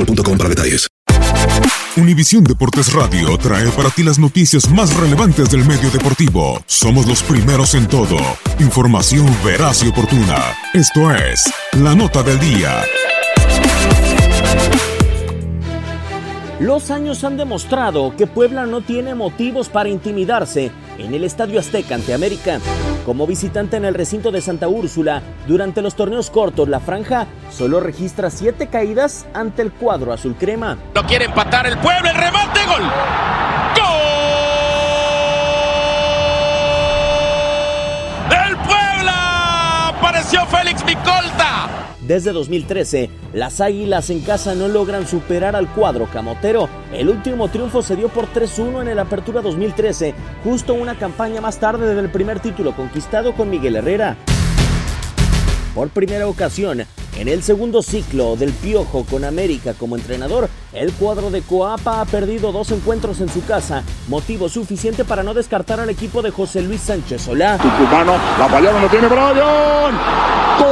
boostmobile.com para detalles. Univisión Deportes Radio trae para ti las noticias más relevantes del medio deportivo. Somos los primeros en todo. Información veraz y oportuna. Esto es La Nota del Día. Los años han demostrado que Puebla no tiene motivos para intimidarse en el Estadio Azteca ante América. Como visitante en el recinto de Santa Úrsula, durante los torneos cortos, la franja solo registra siete caídas ante el cuadro azul crema. Lo quiere empatar el pueblo, el remate, gol. ¡Gol! Desde 2013, las Águilas en casa no logran superar al cuadro camotero. El último triunfo se dio por 3-1 en el Apertura 2013, justo una campaña más tarde del primer título conquistado con Miguel Herrera. Por primera ocasión, en el segundo ciclo del Piojo con América como entrenador, el cuadro de Coapa ha perdido dos encuentros en su casa, motivo suficiente para no descartar al equipo de José Luis Sánchez Solá. Tucumano, la fallada lo tiene Brian.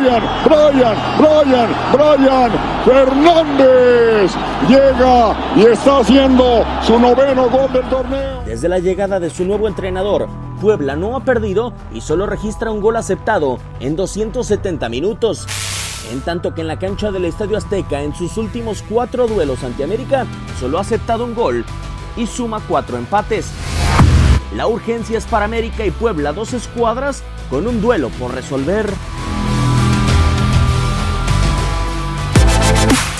Brian, Brian, Brian, Brian Fernández llega y está haciendo su noveno gol del torneo. Desde la llegada de su nuevo entrenador, Puebla no ha perdido y solo registra un gol aceptado en 270 minutos. En tanto que en la cancha del Estadio Azteca, en sus últimos cuatro duelos ante América, solo ha aceptado un gol y suma cuatro empates. La urgencia es para América y Puebla, dos escuadras con un duelo por resolver.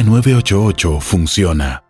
línea 988 funciona.